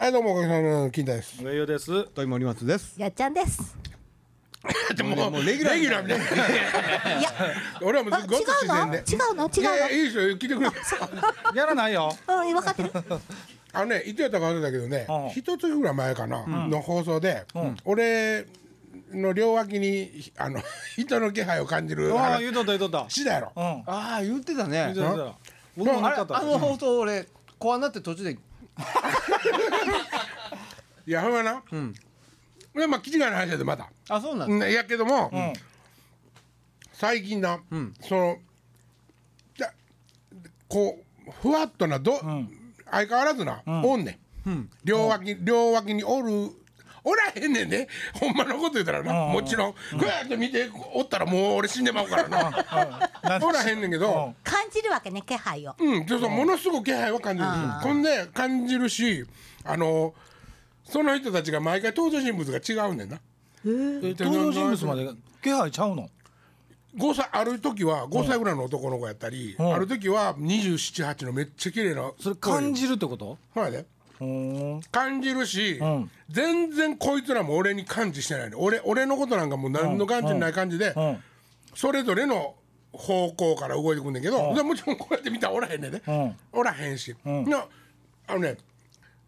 はいどうもおかげさまの金太です。上与です。と森松です。やっちゃんです。でももうレギュラーレギュラーみたいな。いや、俺はもうあ、違ごっつ自然で。うの？違うの？違いやういやいいですよ聞いてくれ。やらないよ。の？うん、分かってる。あのねいつやったか忘れたけどねうん一月ぐらい前かなの放送で俺の両脇にあの人の気配を感じるああ、話言うとった言うとった。したやろ。うん。ああ言ってたねた言うとった。僕も乗っかった。あの放送俺怖なって途中でいやほんまな。俺まあ気違いの話やでまた。あそうなんうんやけどもん。最近なそのじゃこうふわっとなど相変わらずなおんねん。両脇両脇におるおらへんねんねほんまのこと言うたらな。もちろん。こうやって見ておったらもう俺死んでまうからな。おらへんねんけど。感じるわけね、気配を。うん。そうそうものすごく気配は感じる。ほんで感じるしあのその人たちが毎回登場人物が違うねんな。え。登場人物まで気配ちゃうの？5歳ある時は5歳ぐらいの男の子やったり、ん。ある時は278のめっちゃ綺麗なそれ感じるってこと？ほらねうん。感じるし、ん。全然こいつらも俺に感知してないの。俺俺のことなんかもう何の感じもない感じで、うん。それぞれの方向から動いてくんねんけど、でもちろんこうやって見たらおらへんねんね、うん。おらへんし、ん。なあのね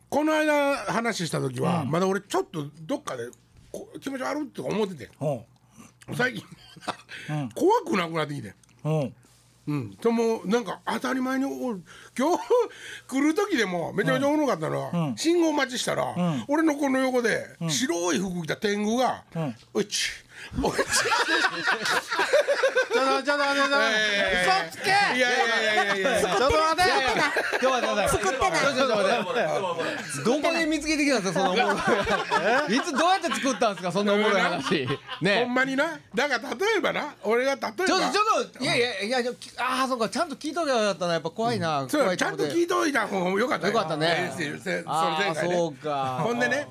この間話した時は、まだ俺ちょっとどっかでこ気持ち悪いとか思っててうん。最近。怖くなくなってきて。うん。うん、でもなんか当たり前に今日来る時でもめちゃめちゃおもろかったのは、信号待ちしたら、俺のこの横で、白い服着た天狗が「おいちおいち」ょっとちょっと待って。ちょっと待って。嘘つけ。いやいやいやいやちょっと待って。ちょっと待って。作って。ない。ちょっと待って。どこで見つけて。きたんですかそのおもろいいつどうやって。作ったんですかそんなおもろい話ほんまになだから例えばな俺が例えばちょっとちょっといやいやいやああそうかちゃんと聞いとけばよかったなやっぱ怖いなそうちゃんと聞いといた方がよかったよかったねそれああそうかほんでね。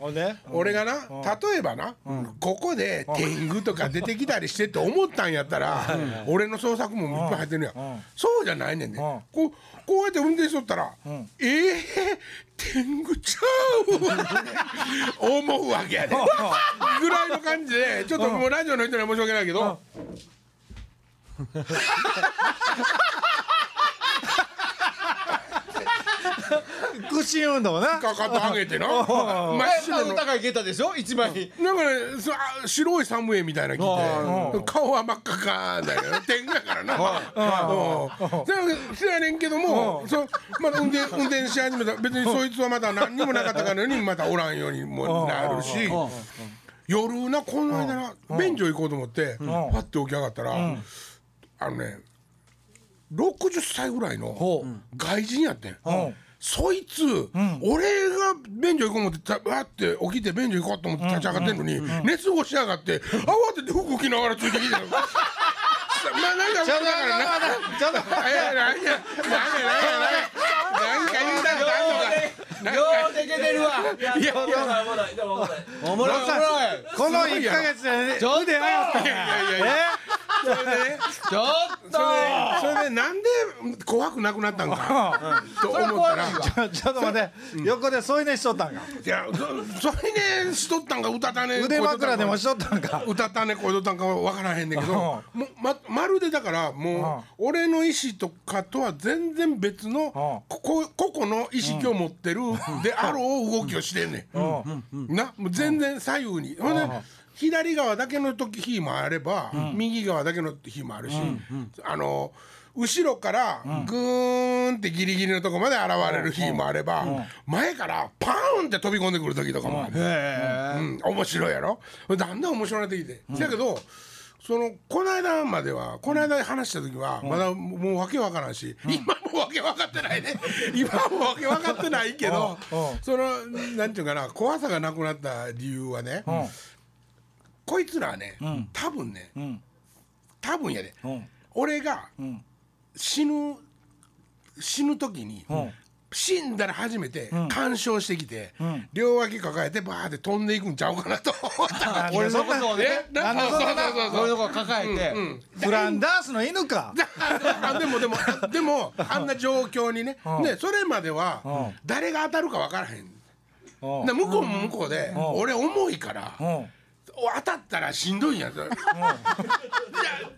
俺がな例えばな、ここで天狗とか出てきたりしてって思ったんやったら、俺の創作もいっぱい入ってるやん、そうじゃないねんね、こうこうやって運転しとったら、ええ天狗ちゃう思うわけやでぐらいの感じでちょっともうラジオの人には申し訳ないけど、屈伸運動な。かかと上げてな。真っ白の。高いゲタでしょ？一枚なんかねそあ白いサムエみたいなの着て。顔は真っ赤かだよ。天狗やからな。うん。そやねんけどもそうまだ運転運転し始めた。別にそいつはまだ何にもなかったからに またおらんようにもなるし夜なこの間な便所行こうと思ってパッて起き上がったらあのね60歳ぐらいの外人やってん。うん。そいつ、俺が便所行こう思ってたわって起きて便所行こうと思って立ち上がってんのに、寝過ごしやがって慌てて服着ながらついてきてるまあなんかちょっとだからなちょっと待って。いやなんやなんやなんやなんか言うたことあんのかようでけてるわいやいやおもろいおもろいこの一ヶ月で腕上がったんいやや。いやいやそれでねちょっと。それでそれでなんで怖くなくなったんか。と思ったら。ちょちょっと待って。横で添い寝しとったんか。いやそそれねしとったんか歌ったね腕枕でもしとったんか。歌ったね声どったんかは分からへんねんけど。もうままるでだからもう俺の意思とかとは全然別のここ個々の意識を持ってるであろう動きをしてんねん。なもう全然左右に。ほんで左側だけの時日もあれば右側だけの日もあるしあの後ろからグーンってギリギリのとこまで現れる日もあれば前からパーンって飛び込んでくる時とかもある。うん、面白いやろ？だんだん面白くなってきて、だけどそのこの間まではこの間話した時はまだもうわけわからんし、今もわけ分かってないね。今もわけ分かってないけどそのなんていうかな怖さがなくなった理由はね、こいつらはね、多分ね、多分やで、俺が死ぬ死ぬ時に、死んだら初めて干渉してきて、両脇抱えてバーって飛んでいくんちゃうかなと思った俺のことをねえななんでそうそうそう俺のこと抱えてフランダースの犬か。あでもでもでもあんな状況にね、ねそれまでは誰が当たるか分からへん。うん。で向こうも向こうでん。俺重いからうん当たったらしんどいんやそれじゃあ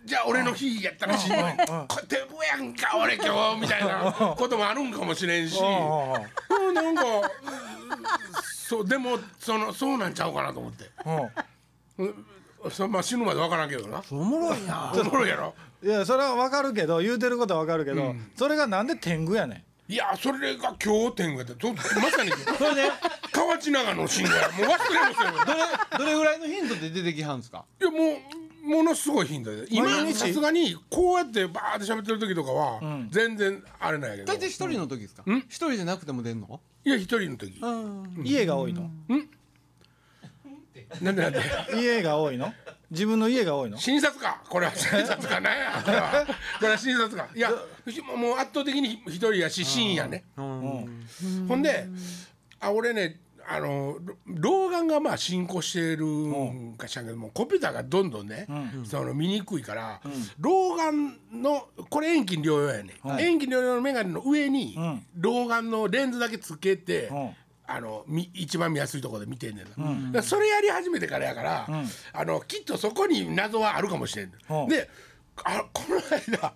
じゃあ俺の日やったらしんどい。これ手ぶやんか俺今日みたいなこともあるんかもしれんし。うん。なんかそうでもそのそうなんちゃうかなと思って。うん。うん。うんそまあ死ぬまで分からんけどな。おもろいな。おもろいやろ。いやそれはわかるけど言うてることはわかるけど、それがなんで天狗やねんいやそれが今日天狗やったとまさに。それで河内長の信号や。もう忘れませんよ。どれどれぐらいの頻度で出てきはんすか？いやもうものすごい頻度で。今さすがにこうやってバーって喋ってる時とかは、全然あれなんやけど大体一人の時ですか？一人じゃなくても出んの？いや一人の時、家が多いの。なんでなんで？家が多いの？自分の家が多いの？診察か。これは 診察かな。んやこれは。これは診察か。いやもう圧倒的に一人やし深夜ね。うん。ほんであ俺ねあの老眼がまあ進行してるんかしらんけどもコンピューターがどんどんね、その見にくいから、老眼のこれ遠近両用やね、遠近両用の眼鏡の上に、ん。老眼のレンズだけつけて、んあのみ一番見やすいところで見てんねんな、だからそれやり始めてからやから、あのきっとそこに謎はあるかもしれんうん。であこの間、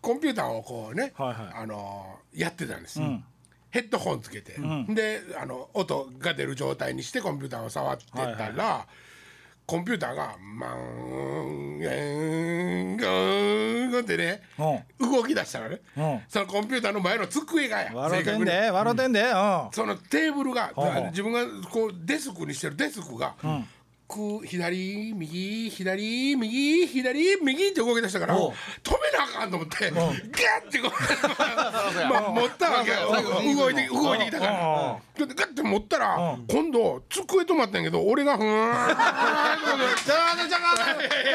コンピューターをこうね、はいはい。あのやってたんです、ん。ヘッドホンつけて、であの音が出る状態にしてコンピューターを触ってたら、コンピューターが「マンゲンゴン」ってね、動き出したらね、うんそのコンピューターの前の机がや笑うてんで笑うてんでうんそのテーブルが、自分がこうデスクにしてるデスクが、こう左右左右左右って動き出したから止めなあかんと思ってガッてこう、まあ、持ったわけよ。動いて動いてきたからでガッて持ったら今度机止まったんやけど俺がふーん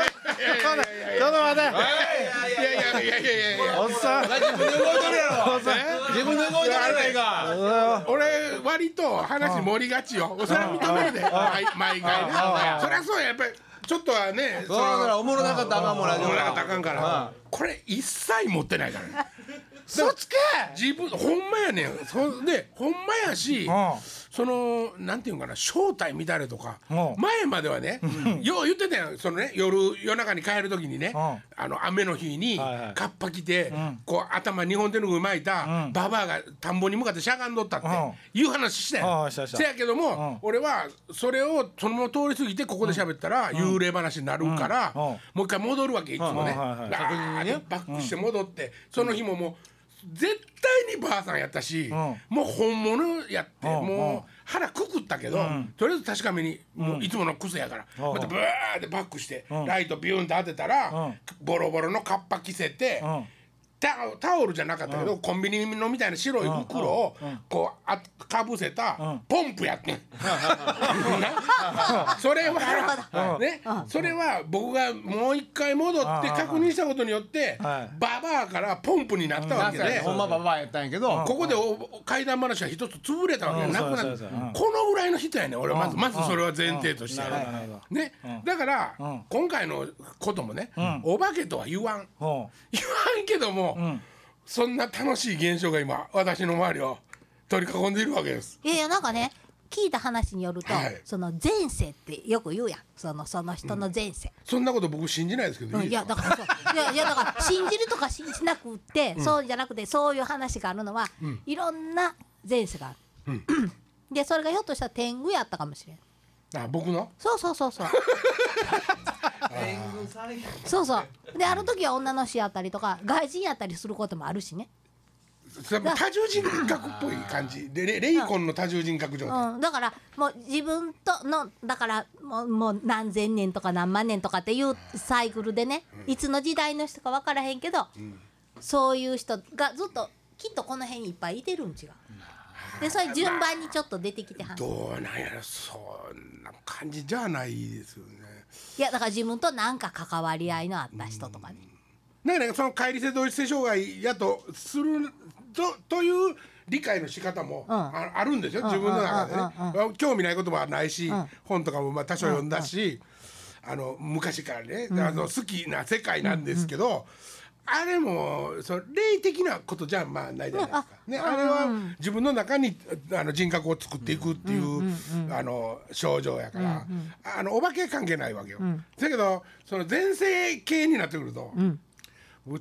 ちょっと待ていやいやいやいやいやいやおっさん自分で動いとるやろ自分で動いとるやないか俺割と話盛りがちよそれは認めるで毎回ねそりゃそうややっぱりちょっとはねそうだからおもろなかったらあかんもんラジオもらなかったらあかんからこれ一切持ってないからねそつけ！自分ほんまやねん。そでほんまやしうん。そのなんていうんかな正体乱れとかうん。前まではねよう言ってたやん。そのね夜夜中に帰る時にねうん。あの雨の日にカッパ着てこう頭日本手ぬぐい巻いたうん。ババアが田んぼに向かってしゃがんどったってうん。いう話したやうんせやけどうん。も俺はそれをそのまま通り過ぎてここで喋ったら幽霊話になるからもう一回戻るわけいつもね。バックして戻ってその日ももう絶対にばあさんやったしん。もう本物やってうんもう腹くくったけどとりあえず確かめにもういつもの癖やからうん。またブワーってバックしてん。ライトビューンって当てたらうん。ボロボロのカッパ着せてうんタタオルじゃなかったけど、コンビニのみたいな白い袋をこうあかぶせたポンプやってん。な それは、ね、それは僕がもう一回戻って確認したことによって、はい。ババアからポンプになったわけで。ほんまババアやったんやけどここでお怪談話が一つ潰れたわけうんなくなそうるそうそうう。ん。このぐらいの人やねん俺。はまずまずそれは前提として。ね。だからん。今回のこともねん。お化けとは言わん。うん。言わんけども、ん。そんな楽しい現象が今私の周りを取り囲んでいるわけです。いやいやなんかね聞いた話によると、はい。その前世ってよく言うやん。そのその人の前世、そんなこと僕信じないですけど、うんいやだからそう。いやいやだから信じるとか信じなくって、そうじゃなくてそういう話があるのは、いろんな前世がある、でそれがひょっとしたら天狗やったかもしれん。あ僕の？そうそうそうそう そうそう。である時は女の死やったりとか外人やったりすることもあるしね。多重人格っぽい感じ。でレレイコンの多重人格状態、うん、だからもう自分とのだからもうもう何千年とか何万年とかっていうサイクルでね、いつの時代の人か分からへんけど、そういう人がずっときっとこの辺にいっぱいいてるん違う。でそれ順番にちょっと出てきてはんどうなんやろ。そんな感じじゃないですよね。いやだから自分と何か関わり合いのあった人とかね、だからその乖離性同一性障害やとするとという理解の仕方もん。ああるんですよ、自分の中でね、興味ないこともないし、本とかもまあ多少読んだし、あの昔からね、あの好きな世界なんですけど、あれもその霊的なことじゃまあないじゃないですか、ね、あれは自分の中にあの人格を作っていくっていうあの症状やから、あのお化け関係ないわけよ。だけどその前世系になってくると、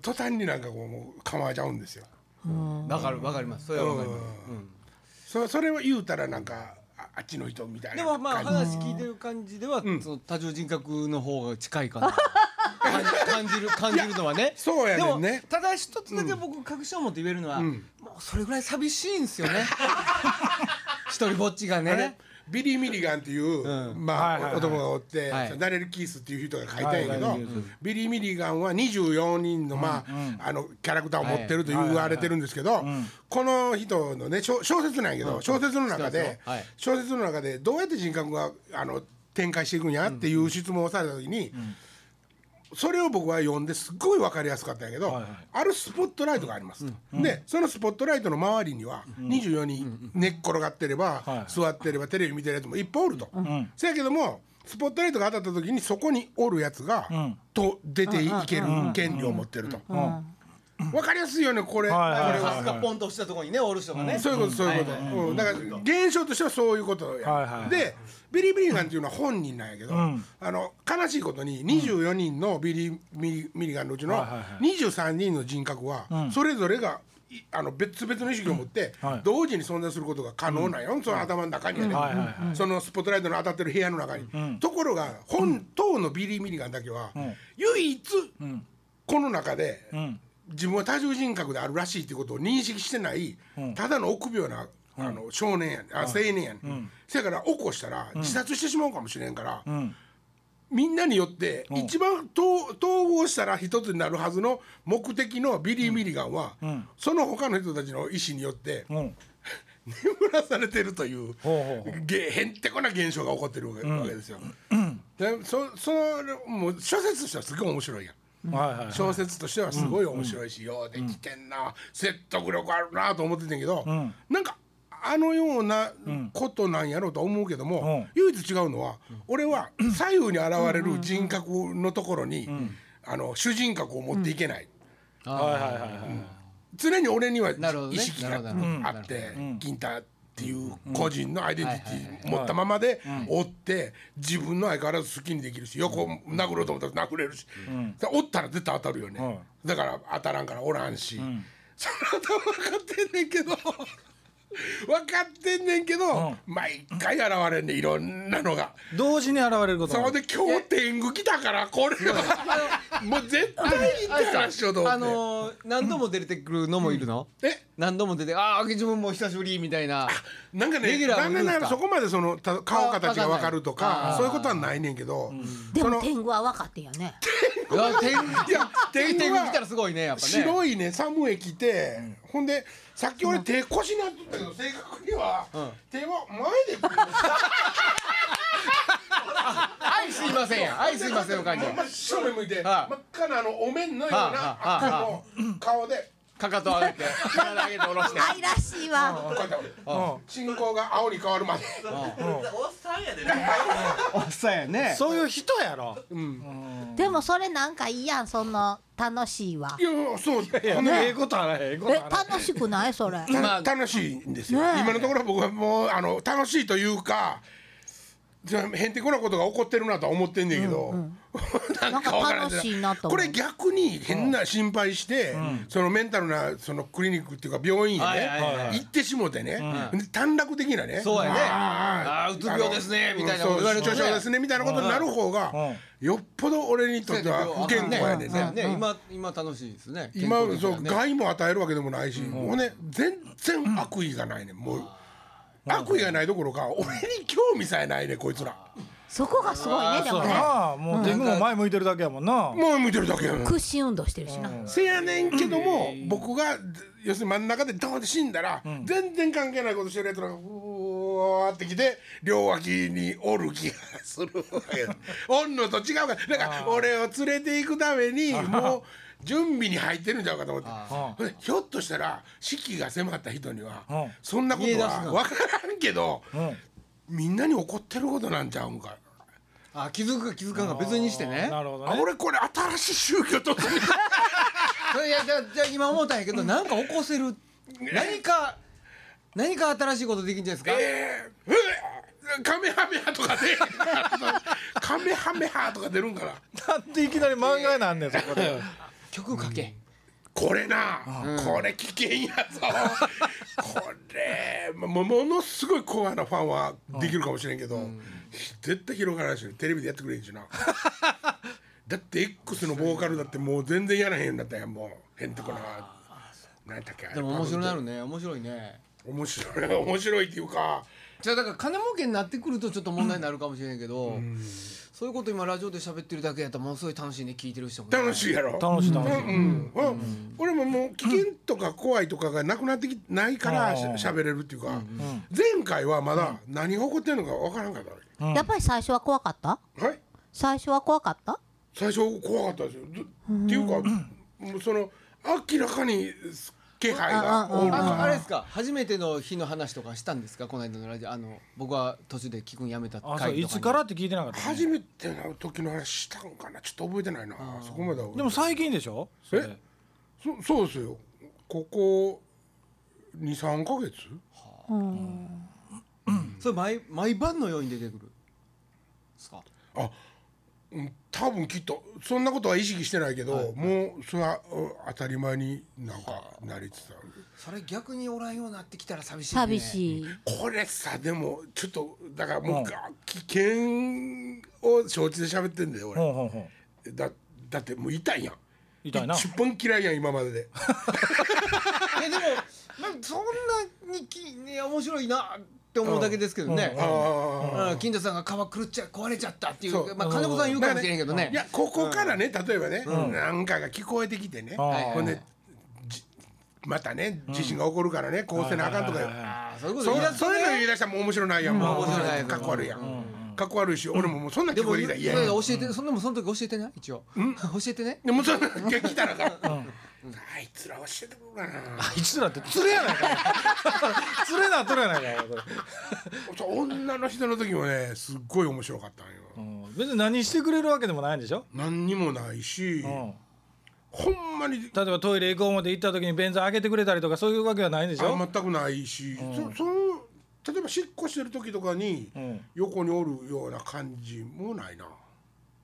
途端になんかこうもう構えちゃうんですよ。わかるわかります。それはわかります。そそれを言うたらなんかああっちの人みたいなでもまあ話聞いてる感じでは、その多重人格の方が近いかな 感じる感じるのはね。そうやねんね。ただ一つだけ僕確信を持って言えるのは、もうそれぐらい寂しいんですよね。一人ぼっちがね。ビリー・ミリガンっていう、うん。まあ、はいはいはい。男がおって、はい。ダレル・キースっていう人が書いたんやけど、はいはいビリー・ミリガンは24人の,、まああのキャラクターを持ってると言われてるんですけど、この人のね小小説なんやけど、小説の中で、はい。小説の中でどうやって人格があの展開していくんやっていう質問をされた時に、それを僕は読んですっごい分かりやすかったんやけど、はいはい。あるスポットライトがありますと、でそのスポットライトの周りには24人寝っ転がってれば、はい。座ってればテレビ見てるやつもいっぱいおると、せやけどもスポットライトが当たった時にそこにおるやつが、ん。と出ていける権利を持ってると、分かりやすいよねこれ、はいがポンと落ちたところにねおる人がね、そういうことそういうこと、うん、だから現象としてはそういうことや、はいはいはい。でビリー・ミリガンっていうのは本人なんやけど、ん。あの悲しいことに24人のビリー・ミリミリガンのうちのはいはいはい。23人の人格はそれぞれがいあの別々の意識を持ってはい。同時に存在することが可能なんよ、その頭の中にはね、はいはいはい。そのスポットライトの当たってる部屋の中に、ところが本当のビリー・ミリガンだけは、唯一この中で、ん自分は多重人格であるらしいっていうことを認識してない、ただの臆病なあの少年やねんあ青年やねん、せやから起こしたら自殺してしまうかもしれんから、ん。みんなによって一番統統合したら一つになるはずの目的のビリー・ミリガンは、その他の人たちの意思によってうん。眠らされてるというへんてこな現象が起こってるわけ,、わけですよ。でそそれもう諸説としてはすごい面白いやん。はいはいはい。小説としてはすごい面白いし、ようできてんな、説得力あるなと思ってたんやけど、ん。なんかあのようなことなんやろうと思うけども、唯一違うのは、俺は左右に現れる人格のところに、あの主人格を持っていけない。はいはいはいはい常に俺には意識があって金太っていう個人のアイデンティティ持ったままでおって自分の相変わらず好きにできるし横殴ろうと思ったら殴れるし。おったら絶対当たるよね。だから当たらんからおらんし。その頭分かってんねんけど。分かってんねんけど毎回現れんねんいろんなのが。同時に現れることそこで今日天狗来たからこれは。もう絶対いいって話しようと思あって。のー何度も出てくるのもいるの、え何度も出てああ自分も久しぶりみたいな。なんかねレギュラーだんだんもいるんですか。そこまでそのた顔形が分かるとわかそういうことはないねんけど、でそのも天狗は分かってんやね。天いや天狗は天狗来たらすごいねやっぱね。白いねサムエ着て、ほんでさっき俺手腰になっとったけど正確には、手は前でこう。はいすいませんやはいすいませんおかげで真正面向いて、はい真っ赤なあのお面のようなはあはあ赤の顔でかかと上げて体上げて下ろして。愛らしいわ。こうやって信号が青に変わるまで、おっさんやで。おっさんやね。そういう人やろ。でもそれなんかいいやんその楽しいわ。いやそう。いやほんでえ？えことはないええことえはない楽しくないそれ。たまあ楽しいんですよ、ねえ。今のところ僕はもうあの楽しいというかじゃあへんてこなことが起こってるなとは思ってんねんけど、なんかわからん。なんか楽しいなとこれ逆に変な心配して、そのメンタルなそのクリニックっていうか病院へね、はい行ってしもてね、で短絡的なね。そうやね。ああー。うつ病ですねみたいなそうこと言われですねみたいなことになる方が、よっぽど俺にとっては不健康やねんね。ね今今楽しいですね。今そう害も与えるわけでもないし、もうね全然悪意がないねん。もう悪意がないどころか俺に興味さえないねこいつら。そこがすごいねでもね。なもう天狗も前向いてるだけやもんな。もう見てるだけやん屈伸運動してるしな。せやねんけども、僕が要するに真ん中でドーンって死んだら、全然関係ないことしてるやつらがうわーってきて両脇におる気がするわけおんのと違うから。だから俺を連れて行くためにもう準備に入ってるんちゃうかと思って。ひょっとしたら死期が迫った人には、うん。そんなことは分からんけど、ん。みんなに怒ってることなんちゃうんか。あ気づくか気づかんか。別にしてね。なるほどね。あ俺これ新しい宗教と それいやじゃあじゃあ今思ったんやけどなんか起こせる何か何か新しいことできるんじゃないですか、えーうえカメハメハとかで カメハメハとか出るんかな。なんでいきなり漫画なんねんそこで 曲かけ、これな、これ危険やぞ。これもものすごいコアなファンはできるかもしれんけど、絶対広がらないしテレビでやってくれんしな。だって X のボーカルだってもう全然やらへんようになったやんもう。へんてこな。何やったっけでも面白くなるね。面白いね。面白い。面白いっていうかじゃあだから金儲けになってくるとちょっと問題になるかもしれんけど、そういうこと今ラジオで喋ってるだけやったらものすごい楽しいね聞いてる人もね、楽しいやろ。楽しい楽しい。うん。うん。俺ももう危険とか怖いとかがなくなってきないからしゃべれるっていうか。前回はまだ何が起こってんのか分からんかったわやっぱり最初は怖かった？けはい。最初は怖かった？最初怖かったですよ。ずっていうかもうその明らかに気配がおるあのあれかですか？初めての日の話とかしたんですか？この間のラジオ。あの僕は途中で聞くんやめたあそう回とかに。いつからって聞いてなかったね初めての時の話したんかな？ちょっと覚えてないな。そこまではでも最近でしょ？それ。え？そそうですよ。ここ23か月？それ毎毎晩のように出てくるですか？あうん多分きっとそんなことは意識してないけど、もうそれはうん当たり前になんかなりつつある。それ逆におらんようになってきたら寂しいね。寂しい。これさでもちょっとだからもう、うん。危険を承知で喋ってんだよ俺、ほんほんだだってもう痛いやん。痛いな。一番嫌いやん今までで。えでもなんかそんなにき、ね、面白いなって思うだけですけどね、ああうん。金田さんが皮狂っちゃ壊れちゃったっていそう。うまあ金子さん言うかもしれんけどね。いやここからね例えばね、なんかが聞こえてきてね、はいほんでじまたね地震が起こるからねこうせなあかんとか、ああそういうことそういうのね言い出したらもう面白ないやん、もう面白ない。かっこ悪いやん、かっこ悪いし、俺ももうそんな聞こえてきたら嫌やん。教えてそんでもその時教えてね一応。教えてね？でもそんな来たらさ、あいつら教えてくるかな。あいつらって連れやないか連れなっとるやないか女の人の時もねすっごい面白かったんよ、うん。別に何してくれるわけでもないんでしょ？何にもないし、うん。ほんまに例えばトイレ行こう思って行った時に便座開けてくれたりとかそういうわけはないんでしょ？あ全くないし、そその例えばしっこしてる時とかにん。横におるような感じもないな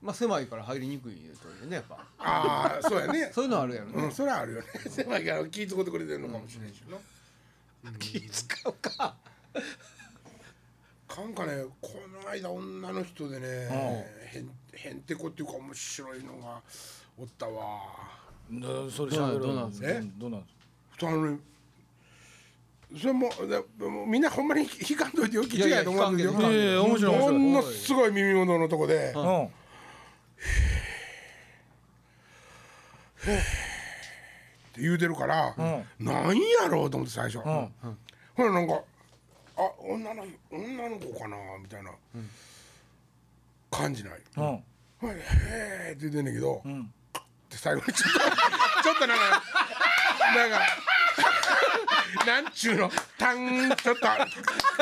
まあ狭いから入りにくいというねやっぱ。ああそうやね。そういうのあるやろね。うんそれはあるよね。狭いから気ぃ使ってくれてるのかもしれんしな、気使うか。かんかねこの間女の人でね、へんへんてこっていうか面白いのがおったわ。なそれしゃべるどうなんですか？どうなんですあのねそれもでもうみんなほんまに引かんといてよ。気違いと思うんだけど。ものすごい耳元のとこで、かうんって言うてるから、なんやろうと思って最初、ほらなんかあ女の女の子かなみたいな感じない、うん。はいへえって言ってんだけど、って最後にちょっと ちょっとなんかなんか なんちゅうの単ちょっと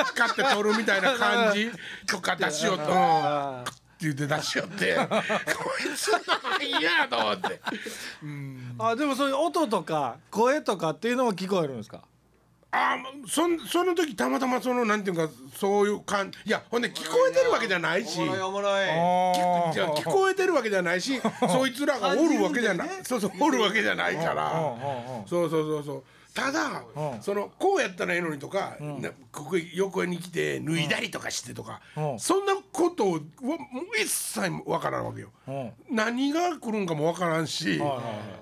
使って取るみたいな感じとか出しようと、うん、言って出しよって。こいつなんやと思って。あでもそういう音とか声とかっていうのも聞こえるんですか？あーそんその時たまたまそのなんていうかそういう感じいやほんで聞こえてるわけじゃないし。おもろいおもろいあじゃあ聞こえてるわけじゃないし そいつらがおるわけじゃない、そうそうおるわけじゃないから。そうそうそうそうただうん。そのこうやったらええのにとか、なここ横に来て脱いだりとかしてとか、うん。そんなことをわもう一切わからんわけよ。うん。何が来るんかもわからんし、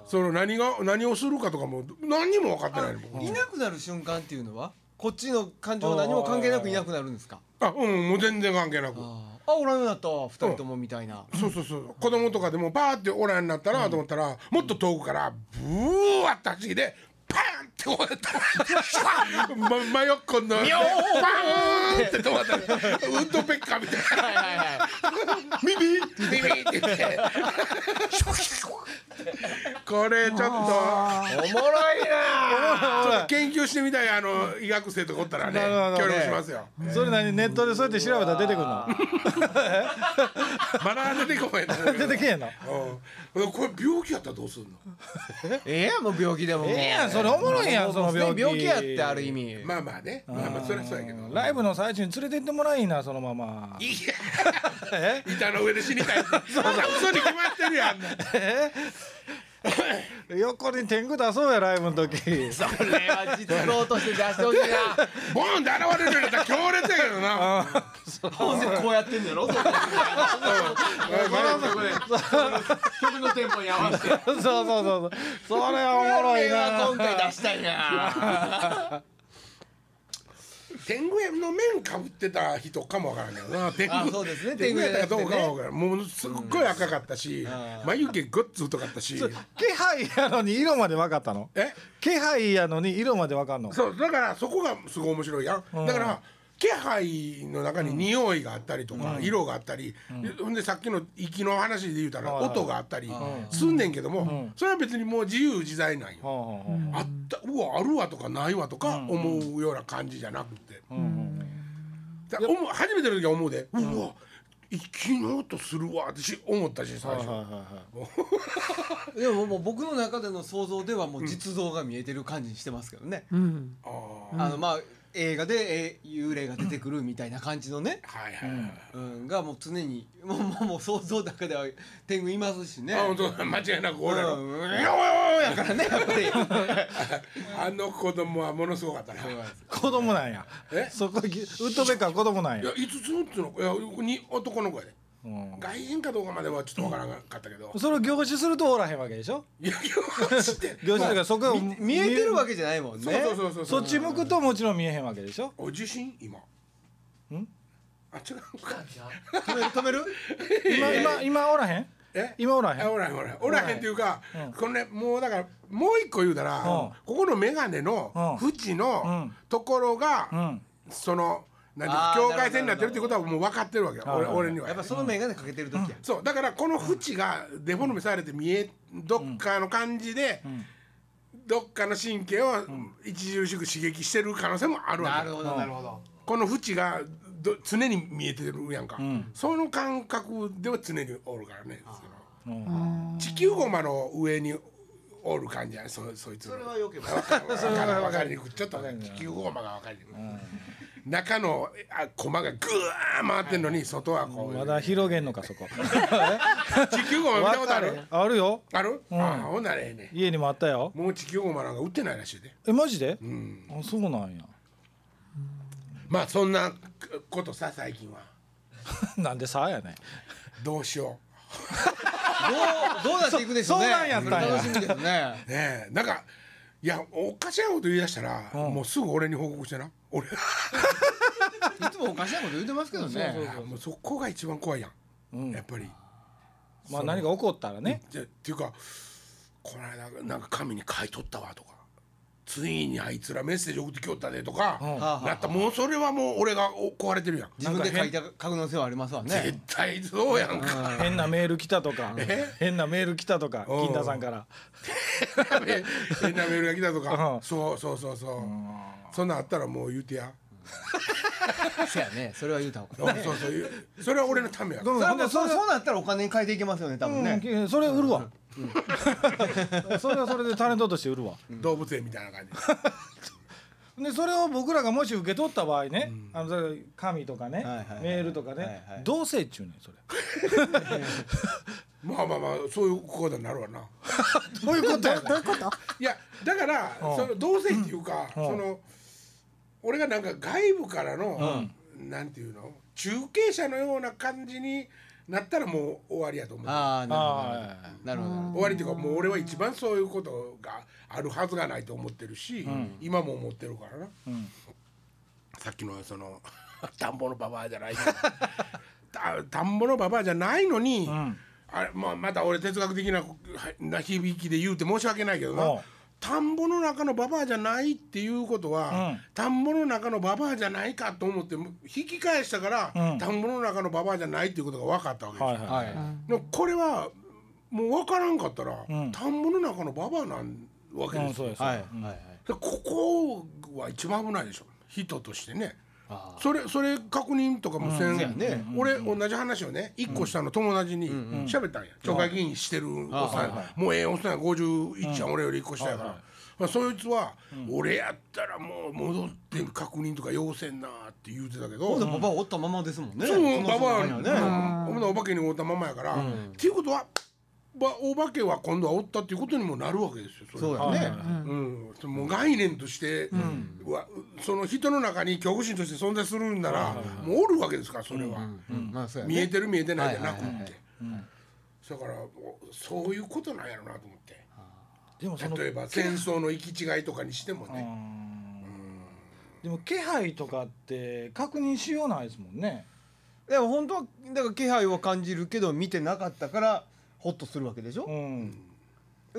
その何が何をするかとかも何にも分かってないの。い。なくなる瞬間っていうのはこっちの感情何も関係なくいなくなるんですか？あうんもう全然関係なく。ああおらんようになったわ二人ともみたいな。そうそうそう。子供とかでもバーっておらんなったなと思ったら、もっと遠くからブワッて走りでパーンってこうやって ま真横の。パーンって止まった。らウッドペッカーみたいな。はいはいはい「ミミ!」ってミミって言ってこれちょっとおもろいなちょっと研究してみたいあの医学生とかおったらねなるほどね協力しますよそれ何ネットでそうやって調べたら出てくるのまだ出てこないと思うけど出てけへんのうんこれ病気やったらどうすんのええやんもう病気でもええやんそれおもろいやんその病気。病気やってある意味。まあまあね。まあまあそりゃそうやけど。ライブの最中に連れて行ってもらいなそのまま。いや。え？板の上で死にたい。っ てそんな嘘に決まってるやん。横に天狗出そうやライブの時。それは実動として出してほしいな。ボンって現れるようになったら強烈やけどな。ほんでこうやってんのやろ？曲のテンポに合わせてそうそうそうそう。それはおもろいな。今回出したいな天狗の面かぶってた人かもわからんけどな。天狗あそうですね。天狗やったかどうか天狗やもわからん。もうすっごい赤かったし眉毛ごっつ太かったし。気配やのに色まで分かったの？え？気配やのに色まで分かんの？そう。だからそこがすごい面白いやん。だから気配の中に匂いがあったりとか色があったりほんでさっきの息の話で言うたらはい音があったりすんねんけどもそれは別にもう自由自在なんよ。あったうわあるわとかないわとか思うような感じじゃなくて。だ思う初めての時は思うで。うわ息の音するわってし思ったし最初。でももう僕の中での想像ではもう実像が見えてる感じにしてますけどね、うん。あのまあ映画で、えー幽霊が出てくるみたいな感じのね、はいはいはいうん、がもう常に もうもうもう想像の中では天狗いますしね。あ本当間違いなく俺の。うん。やからねやっぱり。あの子供はものすごかったな。子供なんや。え？そこウッドベッカー子供なんや。いや5つのっての？いやに男の子やで。うん外人かどうかまではちょっとわからなかったけど。それを凝視するとおらへんわけでしょ？いや今日知って。凝視だからそこを見見えてるわけじゃないもんね。そうそうそうそうそっち向くともちろん見えへんわけでしょ？お受信？今。ん？あ違うか。止める？止める？今今今おらへん？え？今おらへん？あおらへんおらへん。おらへんっていうか、うん。このねもうだからもう一個言うたら、ん。ここの眼鏡のうん。縁のうん。ところが、うん。そのなんていうあーか境界線になってるってことはもう分かってるわけよ。俺俺には。やっぱその眼鏡かけてる時や、そう。だからこの縁がデフォルメされて見えどっかの感じで、どっかの神経を著しく刺激してる可能性もあるわけよ。なるほどなるほど。この縁がど常に見えてるやんか、ん。その感覚では常におるからね。うん。地球ゴマの上におる感じやねそそいつそれはよけば。わかるわかる。わかりにくい。ちょっとね地球ゴマがわかりにくい、中のあコマがぐわー回ってんのに外はこう、まだ広げんのかそこ。地球ゴマ見たことある？あるよ。ある、ああほんならええね家にもあったよ。もう地球ゴマなんか売ってないらしいで。えマジで？うん。あそうなんや。まあそんなことさ最近は。なんでさあやねどうしよどうどうなっていくでしょうね。そそうなんやったんや。楽しみですね。うねえ。なんかいやおかしなこと言い出したら、もうすぐ俺に報告してな俺。いつもおかしなこと言ってますけどね。もうそこが一番怖いやん、うん。やっぱり。まあ何か起こったらね。じゃっていうかこの間なんか紙に書いとったわとかついにあいつらメッセージ送ってきよったでとか、なったもうそれはもう俺がお壊れてるやん、自分で書いた可能性はありますわね。絶対そうやんか、変なメール来たとか。え？変なメール来たとかうん。金田さんから。変なメールが来たとか、うん。そうそうそうそう、そんなんあったらもう言うてや、そうやね。それは言うた方そうがねそうそう。言う。それは俺のためや。そうそうなったらお金に変えていけますよね多分ね、うん。それ売るわ それはそれでタレントとして売るわ。動物園みたいな感じ。でそれを僕らがもし受け取った場合ね、あの紙とかね、はいはいはい。メールとかね、はいはい。どうせっちゅうねんそれ。まあまあまあそういうことになるわな。どういうことやどういうこと？いやだからうん。その同性っていうか、うん。その俺がなんか外部からの、なんていうの？中継者のような感じになったらもう終わりやと思う。ああなるほどあなるほど終わりっていうかもう俺は一番そういうことがあるはずがないと思ってるし、今も思ってるからな。うん。さっきのその 田んぼのババアじゃない。けどた田んぼのババアじゃないのに、ん。あれまあ、また俺哲学的なな響きで言うて申し訳ないけどおうな田んぼの中のババアじゃないっていうことは、うん。田んぼの中のババアじゃないかと思って引き返したから、うん。田んぼの中のババアじゃないっていうことが分かったわけです。よ、はいはい、これはもう分からんかったら、ん。田んぼの中のババアなんわけですよ、うんそうです。はい。はいここは一番危ないでしょ。人としてね。あそれそれ確認とかもせん、ね。俺同じ話をね一個下の友達に喋ったんや。町会議員してるおっさんもうええおっさんや51やん。俺より一個下やから、まあ、そいつは、俺やったらもう戻って確認とか要せんなって言うてたけど、ほんおったままですもんね。そうババアそのね。お化けにおったままやから、っていうことはばお化けは今度はおったっていうことにもなるわけですよそれは。そうやね。うん、もう概念として、はその人の中に恐怖心として存在するんなら、もうおるわけですからそれは、うんまあそうやね。見えてる見えてないじゃなくって、だからもうそういうことなんやろなと思って。でもその例えば戦争の行き違いとかにしてもね、でも気配とかって確認しようないですもんね。でも本当はだから気配を感じるけど見てなかったからホッとするわけでしょ？うん。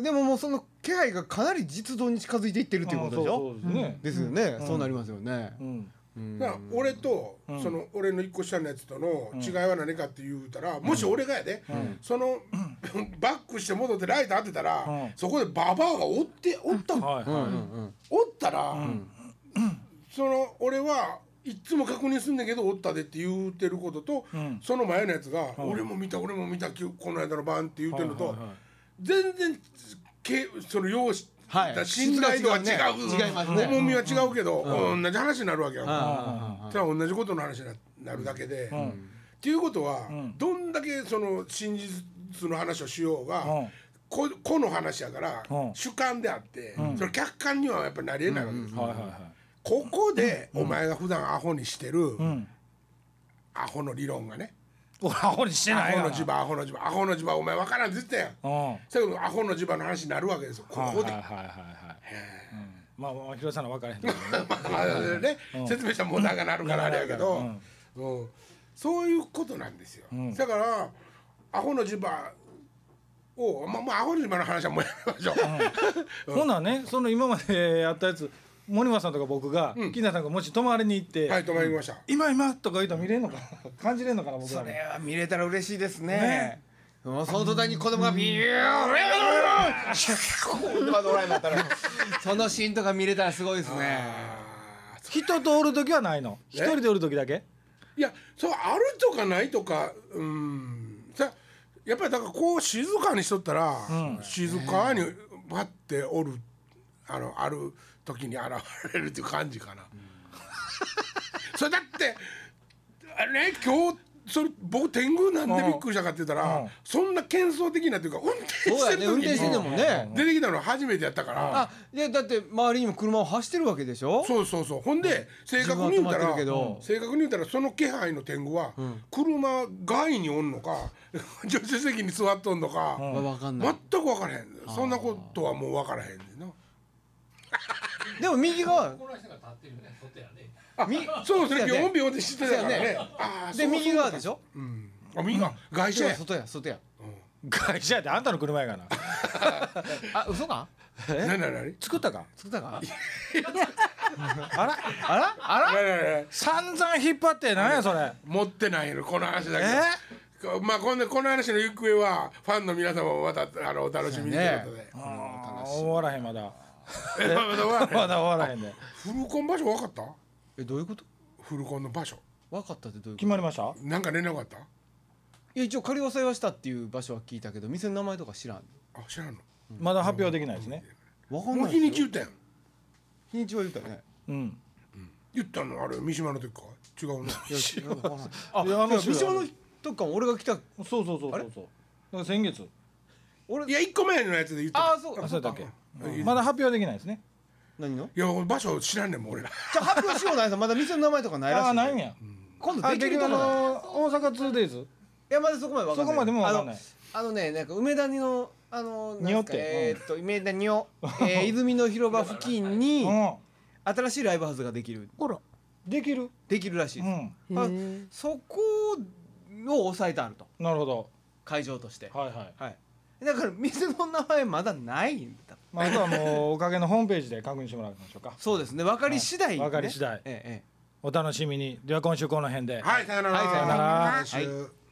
でももうその気配がかなり実像に近づいていってるっていうことでしそょうそうですね。ですよね。そうなりますよね。うん。うん。だから俺と、ん。その俺の一個下のやつとの違いは何かって言うたら、もし俺がやで、その バックして戻ってライト当てたら、うん。そこでババアがおっておった、おったら、その俺はいっつも確認すんだけどおったでって言うてることと、ん。その前のやつが、俺も見た俺も見たきこの間の晩って言うてるのと、はいはいはい。全然けその容姿はい。だ信頼度が違う。違うね違いますね。重みは違うけど、同じ話になるわけやん。か。あそれは同じことの話にななるだけで。っていうことは、どんだけその真実の話をしようが、うん。こ個の話やから、うん。主観であって、それ客観にはやっぱりなりえないわけです、はいはいはいここで、お前が普段アホにしてる、うん。アホの理論がね。俺アホにしてアな。いホの磁場アホの磁場。アホの磁場お前分からんって言ったやん。うん。だけどアホの磁場の話になるわけですよ。ここで、はいはいはいはい。はいうん。まあまあ広さんの分からへんけどね。説明したらもう長なるからあれやけど、うん。そういうことなんですよ、だからアホの磁場をまあまあアホの磁場の話はもうやめましょう、ほん。ならねその今までやったやつ森松さんとか僕が金田さんがもし泊まりに行ってはい止まりました、今今とか言うと見れんのかな？感じれんのかな僕らそもれは見れたら嬉しいですね。もうその途端に子供がビューードラえもんったら。そのシーンとか見れたらすごいですね。人とおる時はないの？一人でおる時だけ？いやそうあるとかないとかうん。さやっぱりだからこう静かにしとったら、静かにバッておるあのある時に現れるっていう感じかな。それだってあれ今日それ僕天狗なんでびっくりしたかって言ったら、うん。そんな幻想的なっていうか運転そうやしてる時ね運転してんにのもん。ね出てきたの初めてやったから、あいやだって周りにも車を走ってるわけでしょ？そうそうそう。ほんで正確に言うた自分は止まってらるけど。正確に言うたらその気配の天狗は車外におんのか 助手席に座っとんのかわ分かんない。全く分からへん。そんなことはもう分からへんねんな でも右側。この人が立ってるね外やね。あみそうそうビョンビョンってたからね。で右側でしょ？ょあ右側。外車や。外や外や会社やであんたの車やがな。あ嘘か？作ったか？作ったか？あら？あら？あら？散々引っ張ってなんやそれ。持ってないのこの話だけまあこんなこの話の行方はファンの皆様もまたあのお楽しみにということで、終わらへんまだえまだまだ終わらへん。まだ終わらへんでフルコン場所分かった？えどういうこと？フルコンの場所。分かったってどういうこと？決まりました？なんか連絡あった？いや一応仮押さえはしたっていう場所は聞いたけど店の名前とか知らん。あ知らんの？まだ発表できないですね。分かんもう日ないですよ。にち言ったやん。日にちは言ったよね。うん。言ったの？あれ三島の時か？違うねいや 知らん。わかんないあいやあの三島の時かも俺が来た。そうそうそうそうそう。だから先月俺いや一個前のやつで言ってた。あそうあそうだっけ。うん。まだ発表できないですね。何の？いや場所知らんねんもん俺ら。じゃあ発表しようないさまだ店の名前とかないらしい。ああないんや。今度あできるの大阪 2days いやまだそこまで分かんない。そこまでもわかんない。あのあのねなんか梅田のあのにおって。えーっと梅田にお、えー、泉の広場付近にうん。新しいライブハウスができる。ほらできる？できるらしいうです、ん。あへえそこを抑えてあると。なるほど。会場として。はいはい。はいだから店の名前まだないんだ。まああとはもうおかげのホームページで確認してもらいましょうか。そうですね。分かり次第、ね。はい。分かり次第。ええ。ええ。お楽しみに。では今週この辺で。はい。さよなら。はい。さよなら。来週